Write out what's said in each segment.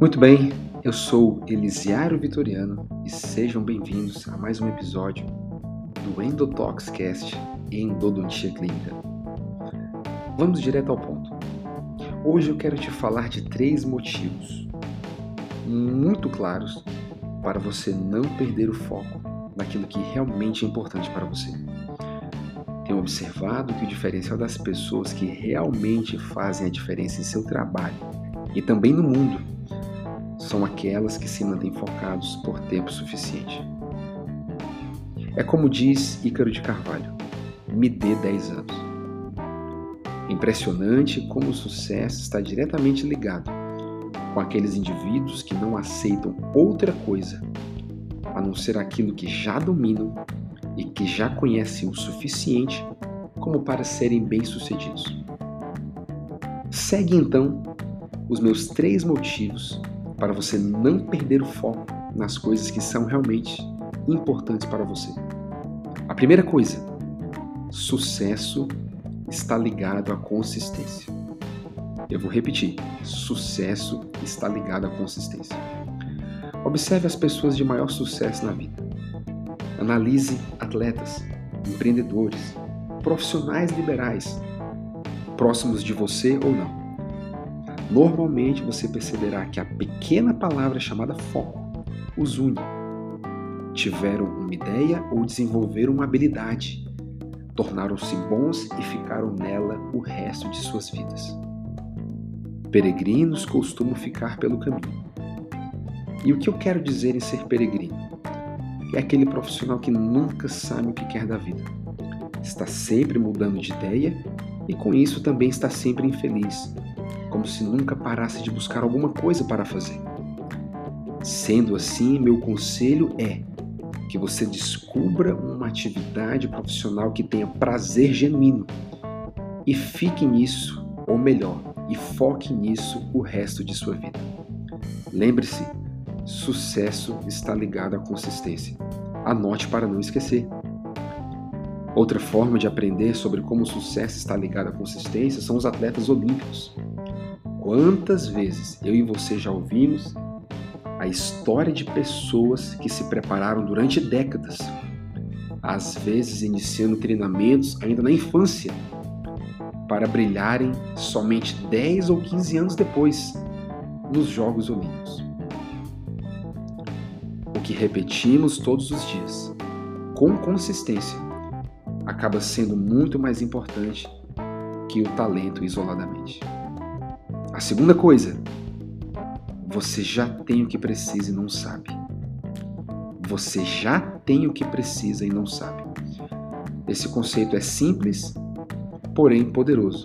Muito bem, eu sou Elisiário Vitoriano e sejam bem-vindos a mais um episódio do Endotoxcast Endodontia Clínica. Vamos direto ao ponto. Hoje eu quero te falar de três motivos muito claros para você não perder o foco naquilo que realmente é importante para você. Tenho observado que o diferencial das pessoas que realmente fazem a diferença em seu trabalho e também no mundo são aquelas que se mantêm focados por tempo suficiente. É como diz Ícaro de Carvalho: me dê 10 anos. Impressionante como o sucesso está diretamente ligado com aqueles indivíduos que não aceitam outra coisa a não ser aquilo que já dominam e que já conhecem o suficiente como para serem bem-sucedidos. Segue então os meus três motivos para você não perder o foco nas coisas que são realmente importantes para você. A primeira coisa, sucesso está ligado à consistência. Eu vou repetir: sucesso está ligado à consistência. Observe as pessoas de maior sucesso na vida. Analise atletas, empreendedores, profissionais liberais, próximos de você ou não. Normalmente você perceberá que a pequena palavra chamada foco os une. Tiveram uma ideia ou desenvolveram uma habilidade, tornaram-se bons e ficaram nela o resto de suas vidas. Peregrinos costumam ficar pelo caminho. E o que eu quero dizer em ser peregrino? é aquele profissional que nunca sabe o que quer da vida. Está sempre mudando de ideia e com isso também está sempre infeliz, como se nunca parasse de buscar alguma coisa para fazer. Sendo assim, meu conselho é que você descubra uma atividade profissional que tenha prazer genuíno e fique nisso, ou melhor, e foque nisso o resto de sua vida. Lembre-se, Sucesso está ligado à consistência. Anote para não esquecer. Outra forma de aprender sobre como o sucesso está ligado à consistência são os atletas olímpicos. Quantas vezes eu e você já ouvimos a história de pessoas que se prepararam durante décadas, às vezes iniciando treinamentos ainda na infância, para brilharem somente 10 ou 15 anos depois nos Jogos Olímpicos que repetimos todos os dias, com consistência, acaba sendo muito mais importante que o talento isoladamente. A segunda coisa, você já tem o que precisa e não sabe. Você já tem o que precisa e não sabe. Esse conceito é simples, porém poderoso.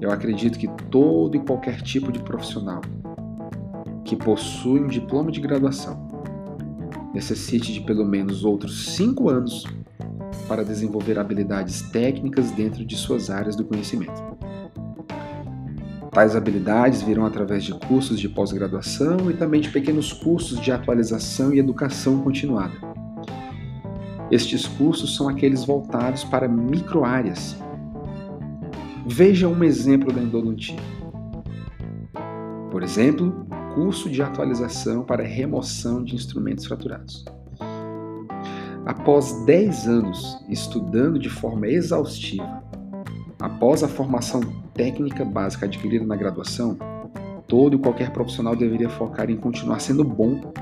Eu acredito que todo e qualquer tipo de profissional que possui um diploma de graduação necessite de pelo menos outros cinco anos para desenvolver habilidades técnicas dentro de suas áreas do conhecimento. Tais habilidades virão através de cursos de pós-graduação e também de pequenos cursos de atualização e educação continuada. Estes cursos são aqueles voltados para microáreas. Veja um exemplo da endodontia. Por exemplo, curso de atualização para remoção de instrumentos fraturados. Após 10 anos estudando de forma exaustiva, após a formação técnica básica adquirida na graduação, todo e qualquer profissional deveria focar em continuar sendo bom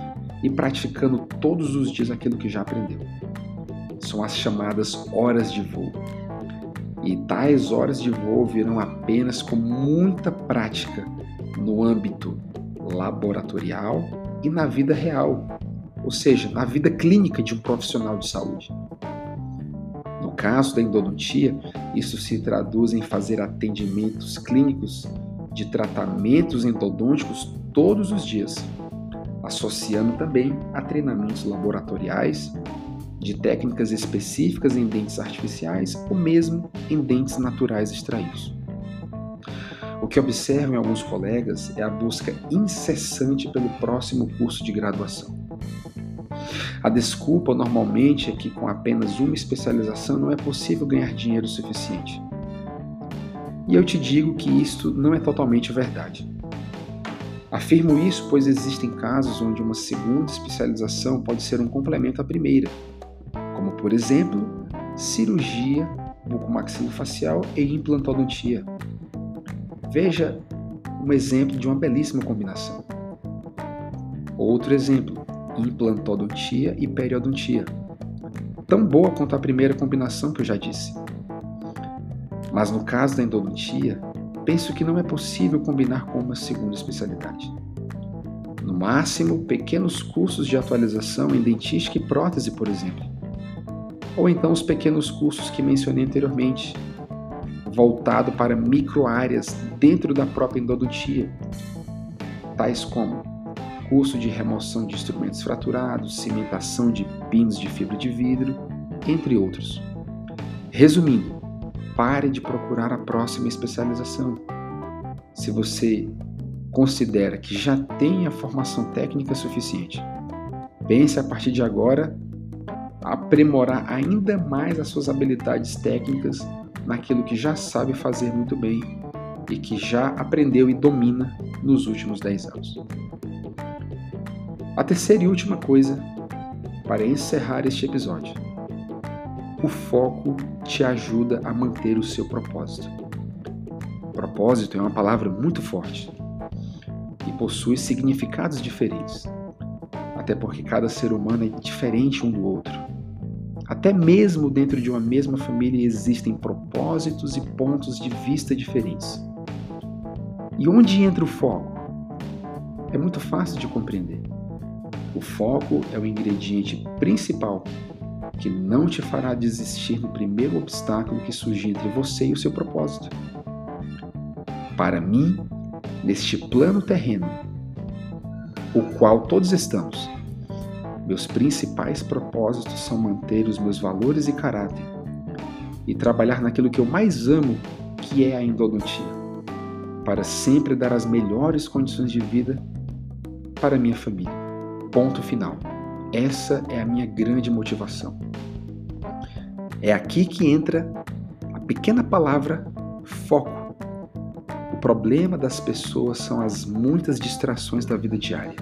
e praticando todos os dias aquilo que já aprendeu. São as chamadas horas de voo. E tais horas de voo virão apenas com muita prática no âmbito laboratorial e na vida real, ou seja, na vida clínica de um profissional de saúde. Caso da endodontia, isso se traduz em fazer atendimentos clínicos de tratamentos endodônticos todos os dias, associando também a treinamentos laboratoriais de técnicas específicas em dentes artificiais ou mesmo em dentes naturais extraídos. O que observo em alguns colegas é a busca incessante pelo próximo curso de graduação. A desculpa normalmente é que com apenas uma especialização não é possível ganhar dinheiro suficiente. E eu te digo que isto não é totalmente verdade. Afirmo isso pois existem casos onde uma segunda especialização pode ser um complemento à primeira, como por exemplo, cirurgia bucomaxilofacial e implantodontia. Veja um exemplo de uma belíssima combinação. Outro exemplo, implantodontia e periodontia. Tão boa quanto a primeira combinação que eu já disse. Mas no caso da endodontia, penso que não é possível combinar com uma segunda especialidade. No máximo, pequenos cursos de atualização em dentística e prótese, por exemplo. Ou então os pequenos cursos que mencionei anteriormente, voltado para microáreas dentro da própria endodontia, tais como curso de remoção de instrumentos fraturados, cimentação de pinos de fibra de vidro, entre outros. Resumindo, pare de procurar a próxima especialização. Se você considera que já tem a formação técnica suficiente, pense a partir de agora aprimorar ainda mais as suas habilidades técnicas naquilo que já sabe fazer muito bem e que já aprendeu e domina nos últimos 10 anos. A terceira e última coisa para encerrar este episódio. O foco te ajuda a manter o seu propósito. Propósito é uma palavra muito forte e possui significados diferentes, até porque cada ser humano é diferente um do outro. Até mesmo dentro de uma mesma família existem propósitos e pontos de vista diferentes. E onde entra o foco? É muito fácil de compreender. O foco é o ingrediente principal que não te fará desistir no primeiro obstáculo que surgir entre você e o seu propósito. Para mim, neste plano terreno, o qual todos estamos, meus principais propósitos são manter os meus valores e caráter e trabalhar naquilo que eu mais amo, que é a endodontia, para sempre dar as melhores condições de vida para minha família. Ponto final. Essa é a minha grande motivação. É aqui que entra a pequena palavra foco. O problema das pessoas são as muitas distrações da vida diária.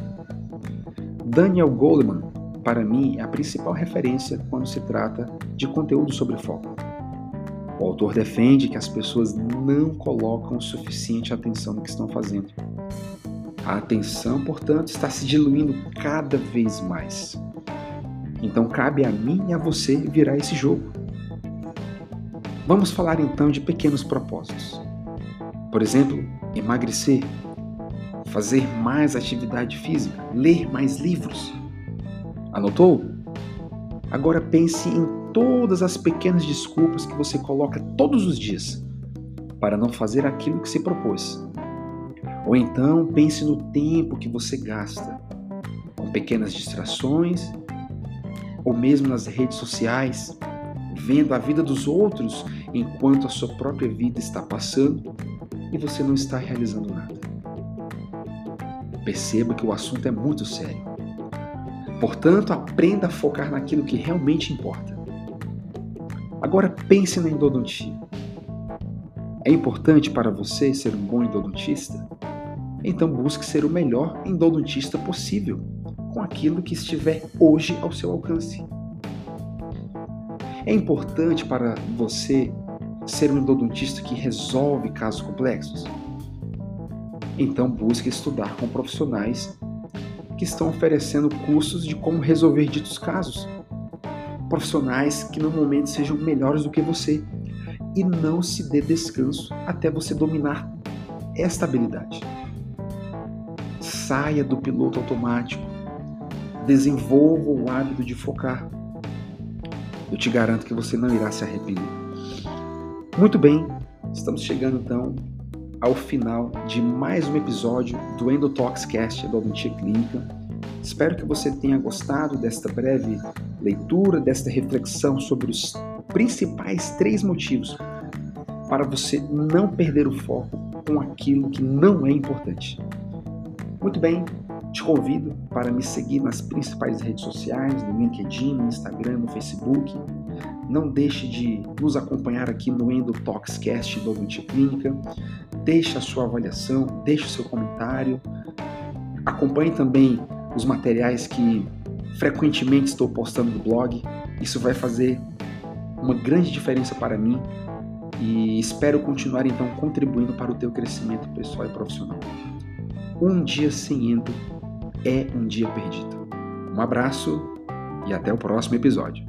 Daniel Goleman para mim, é a principal referência quando se trata de conteúdo sobre foco. O autor defende que as pessoas não colocam suficiente atenção no que estão fazendo. A atenção, portanto, está se diluindo cada vez mais. Então cabe a mim e a você virar esse jogo. Vamos falar então de pequenos propósitos. Por exemplo, emagrecer, fazer mais atividade física, ler mais livros, Anotou? Agora pense em todas as pequenas desculpas que você coloca todos os dias para não fazer aquilo que se propôs. Ou então pense no tempo que você gasta com pequenas distrações, ou mesmo nas redes sociais, vendo a vida dos outros enquanto a sua própria vida está passando e você não está realizando nada. Perceba que o assunto é muito sério. Portanto, aprenda a focar naquilo que realmente importa. Agora pense na endodontia. É importante para você ser um bom endodontista? Então busque ser o melhor endodontista possível, com aquilo que estiver hoje ao seu alcance. É importante para você ser um endodontista que resolve casos complexos? Então busque estudar com profissionais que estão oferecendo cursos de como resolver ditos casos. Profissionais que normalmente sejam melhores do que você. E não se dê descanso até você dominar esta habilidade. Saia do piloto automático. Desenvolva o hábito de focar. Eu te garanto que você não irá se arrepender. Muito bem, estamos chegando então ao final de mais um episódio do Endotoxcast da Odontia Clínica. Espero que você tenha gostado desta breve leitura, desta reflexão sobre os principais três motivos para você não perder o foco com aquilo que não é importante. Muito bem, te convido para me seguir nas principais redes sociais, no LinkedIn, no Instagram, no Facebook. Não deixe de nos acompanhar aqui no Endotoxcast do Odontia Clínica deixe a sua avaliação, deixe o seu comentário, Acompanhe também os materiais que frequentemente estou postando no blog. Isso vai fazer uma grande diferença para mim e espero continuar então contribuindo para o teu crescimento pessoal e profissional. Um dia sem Endo é um dia perdido. Um abraço e até o próximo episódio.